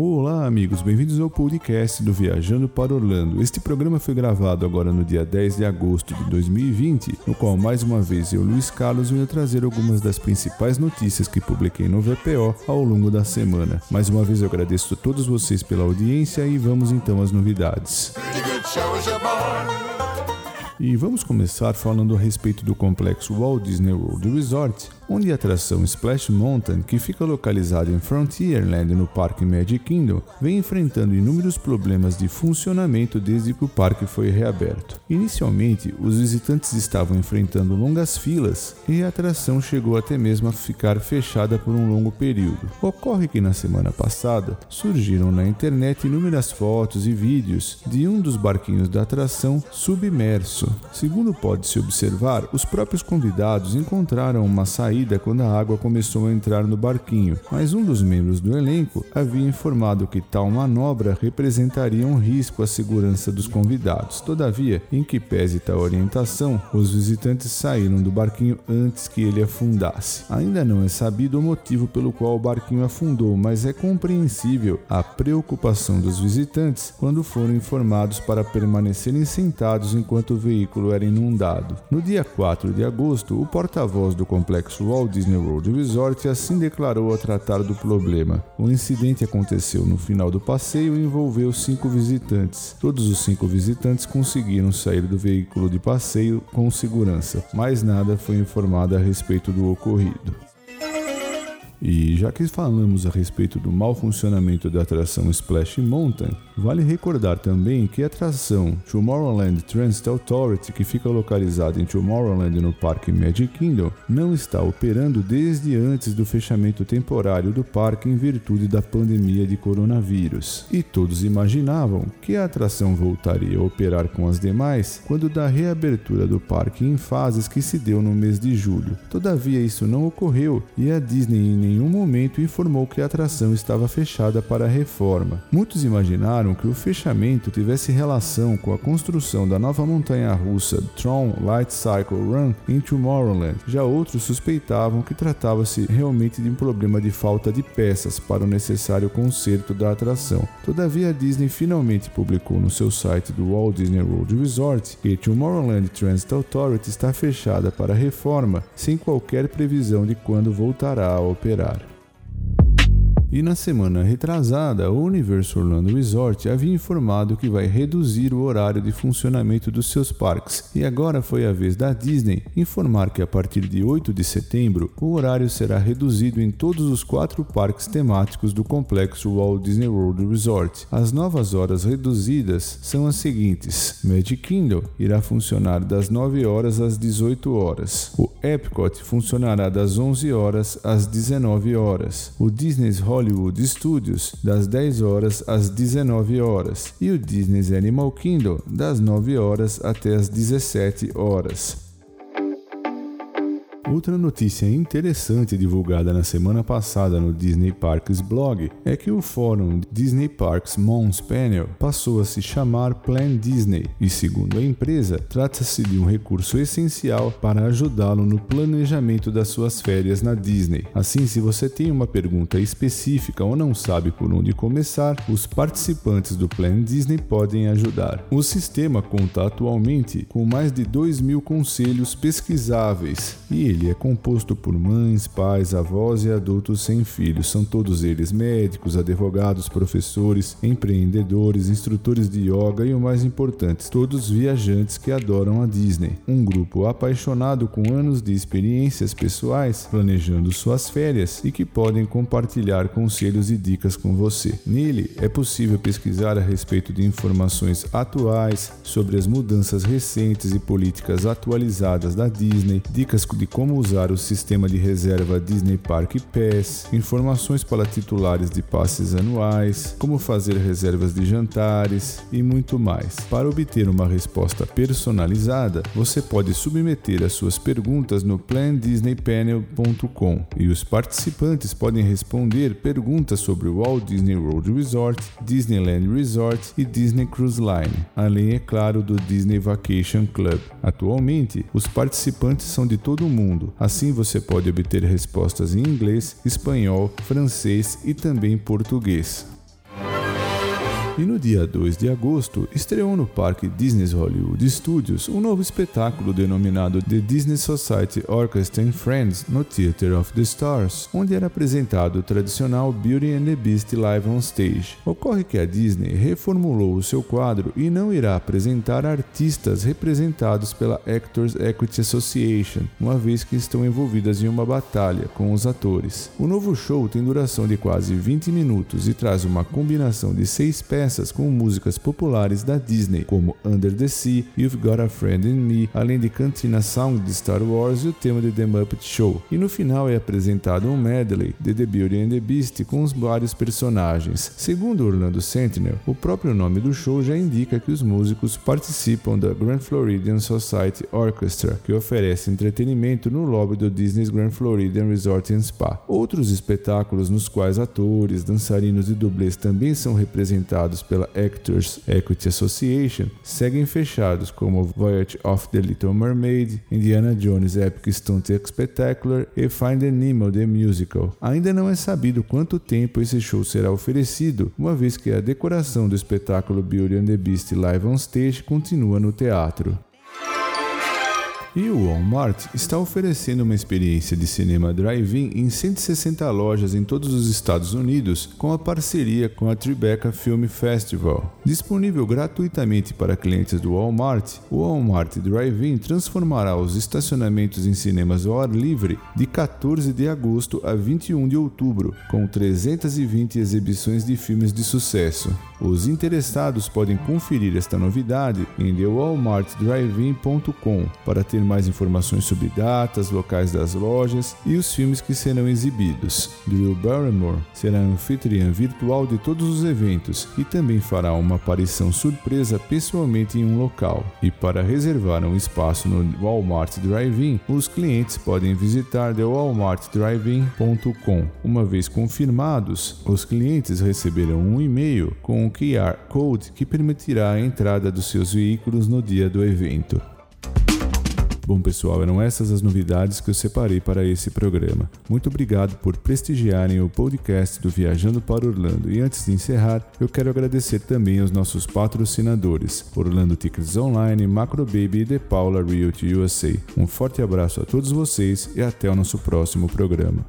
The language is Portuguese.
Olá, amigos, bem-vindos ao podcast do Viajando para Orlando. Este programa foi gravado agora no dia 10 de agosto de 2020, no qual mais uma vez eu, Luiz Carlos, venho trazer algumas das principais notícias que publiquei no VPO ao longo da semana. Mais uma vez eu agradeço a todos vocês pela audiência e vamos então às novidades. E vamos começar falando a respeito do complexo Walt Disney World Resort, onde a atração Splash Mountain, que fica localizada em Frontierland no Parque Magic Kingdom, vem enfrentando inúmeros problemas de funcionamento desde que o parque foi reaberto. Inicialmente, os visitantes estavam enfrentando longas filas e a atração chegou até mesmo a ficar fechada por um longo período. Ocorre que na semana passada surgiram na internet inúmeras fotos e vídeos de um dos barquinhos da atração submerso. Segundo pode-se observar, os próprios convidados encontraram uma saída quando a água começou a entrar no barquinho, mas um dos membros do elenco havia informado que tal manobra representaria um risco à segurança dos convidados. Todavia, em que pese tal orientação, os visitantes saíram do barquinho antes que ele afundasse. Ainda não é sabido o motivo pelo qual o barquinho afundou, mas é compreensível a preocupação dos visitantes quando foram informados para permanecerem sentados enquanto o veículo era inundado. No dia 4 de agosto, o porta-voz do complexo Walt Disney World Resort assim declarou a tratar do problema. O incidente aconteceu no final do passeio e envolveu cinco visitantes. Todos os cinco visitantes conseguiram sair do veículo de passeio com segurança, mas nada foi informado a respeito do ocorrido. E já que falamos a respeito do mau funcionamento da atração Splash Mountain, vale recordar também que a atração Tomorrowland Transit Authority, que fica localizada em Tomorrowland no Parque Magic Kingdom, não está operando desde antes do fechamento temporário do parque em virtude da pandemia de coronavírus. E todos imaginavam que a atração voltaria a operar com as demais quando da reabertura do parque em fases que se deu no mês de julho. Todavia, isso não ocorreu e a Disney nenhum momento informou que a atração estava fechada para a reforma. Muitos imaginaram que o fechamento tivesse relação com a construção da nova montanha-russa Tron Light Cycle Run em Tomorrowland. Já outros suspeitavam que tratava-se realmente de um problema de falta de peças para o necessário conserto da atração. Todavia, a Disney finalmente publicou no seu site do Walt Disney World Resort que Tomorrowland Transit Authority está fechada para reforma, sem qualquer previsão de quando voltará a operar operário. E na semana retrasada, o Universo Orlando Resort havia informado que vai reduzir o horário de funcionamento dos seus parques, e agora foi a vez da Disney informar que a partir de 8 de setembro o horário será reduzido em todos os quatro parques temáticos do complexo Walt Disney World Resort. As novas horas reduzidas são as seguintes: Magic Kingdom irá funcionar das 9 horas às 18 horas, o Epcot funcionará das 11 horas às 19 horas, o Disney's Hollywood Studios das 10 horas às 19 horas e o Disney's Animal Kingdom das 9 horas até as 17 horas. Outra notícia interessante divulgada na semana passada no Disney Parks blog é que o fórum Disney Parks Mons Panel passou a se chamar Plan Disney e, segundo a empresa, trata-se de um recurso essencial para ajudá-lo no planejamento das suas férias na Disney. Assim, se você tem uma pergunta específica ou não sabe por onde começar, os participantes do Plan Disney podem ajudar. O sistema conta atualmente com mais de 2 mil conselhos pesquisáveis e ele ele é composto por mães, pais, avós e adultos sem filhos. São todos eles médicos, advogados, professores, empreendedores, instrutores de yoga e o mais importante, todos viajantes que adoram a Disney. Um grupo apaixonado com anos de experiências pessoais, planejando suas férias e que podem compartilhar conselhos e dicas com você. Nele é possível pesquisar a respeito de informações atuais sobre as mudanças recentes e políticas atualizadas da Disney, dicas de como como usar o sistema de reserva Disney Park Pass, informações para titulares de passes anuais, como fazer reservas de jantares e muito mais. Para obter uma resposta personalizada, você pode submeter as suas perguntas no plandisneypanel.com e os participantes podem responder perguntas sobre o Walt Disney World Resort, Disneyland Resort e Disney Cruise Line, além, é claro, do Disney Vacation Club. Atualmente, os participantes são de todo o mundo mundo. Assim você pode obter respostas em inglês, espanhol, francês e também português. E no dia 2 de agosto, estreou no Parque Disney's Hollywood Studios um novo espetáculo denominado The Disney Society Orchestra and Friends no Theater of the Stars, onde era apresentado o tradicional Beauty and the Beast live on stage. Ocorre que a Disney reformulou o seu quadro e não irá apresentar artistas representados pela Actors Equity Association, uma vez que estão envolvidas em uma batalha com os atores. O novo show tem duração de quase 20 minutos e traz uma combinação de seis peças com músicas populares da Disney, como Under the Sea, You've Got a Friend in Me, além de Cantina Sound de Star Wars e o tema de The Muppet Show. E no final é apresentado um medley de The Beauty and the Beast com os vários personagens. Segundo Orlando Sentinel, o próprio nome do show já indica que os músicos participam da Grand Floridian Society Orchestra, que oferece entretenimento no lobby do Disney's Grand Floridian Resort and Spa. Outros espetáculos nos quais atores, dançarinos e dublês também são representados pela Actors Equity Association seguem fechados, como Voyage of the Little Mermaid, Indiana Jones Epic Stunt Spectacular e Finding Nemo The Musical. Ainda não é sabido quanto tempo esse show será oferecido, uma vez que a decoração do espetáculo Beauty and the Beast Live on Stage continua no teatro. E o Walmart está oferecendo uma experiência de cinema drive-in em 160 lojas em todos os Estados Unidos com a parceria com a Tribeca Film Festival. Disponível gratuitamente para clientes do Walmart, o Walmart Drive-In transformará os estacionamentos em cinemas ao ar livre de 14 de agosto a 21 de outubro, com 320 exibições de filmes de sucesso. Os interessados podem conferir esta novidade em thewalmartdrivein.com para ter mais informações sobre datas, locais das lojas e os filmes que serão exibidos. Drew Barrymore será anfitriã virtual de todos os eventos e também fará uma aparição surpresa pessoalmente em um local. E para reservar um espaço no Walmart Drive-In, os clientes podem visitar thewalmartdrivein.com. Uma vez confirmados, os clientes receberão um e-mail com um QR Code que permitirá a entrada dos seus veículos no dia do evento. Bom, pessoal, eram essas as novidades que eu separei para esse programa. Muito obrigado por prestigiarem o podcast do Viajando para Orlando. E antes de encerrar, eu quero agradecer também aos nossos patrocinadores: Orlando Tickets Online, Macro Baby e The Paula Realty USA. Um forte abraço a todos vocês e até o nosso próximo programa.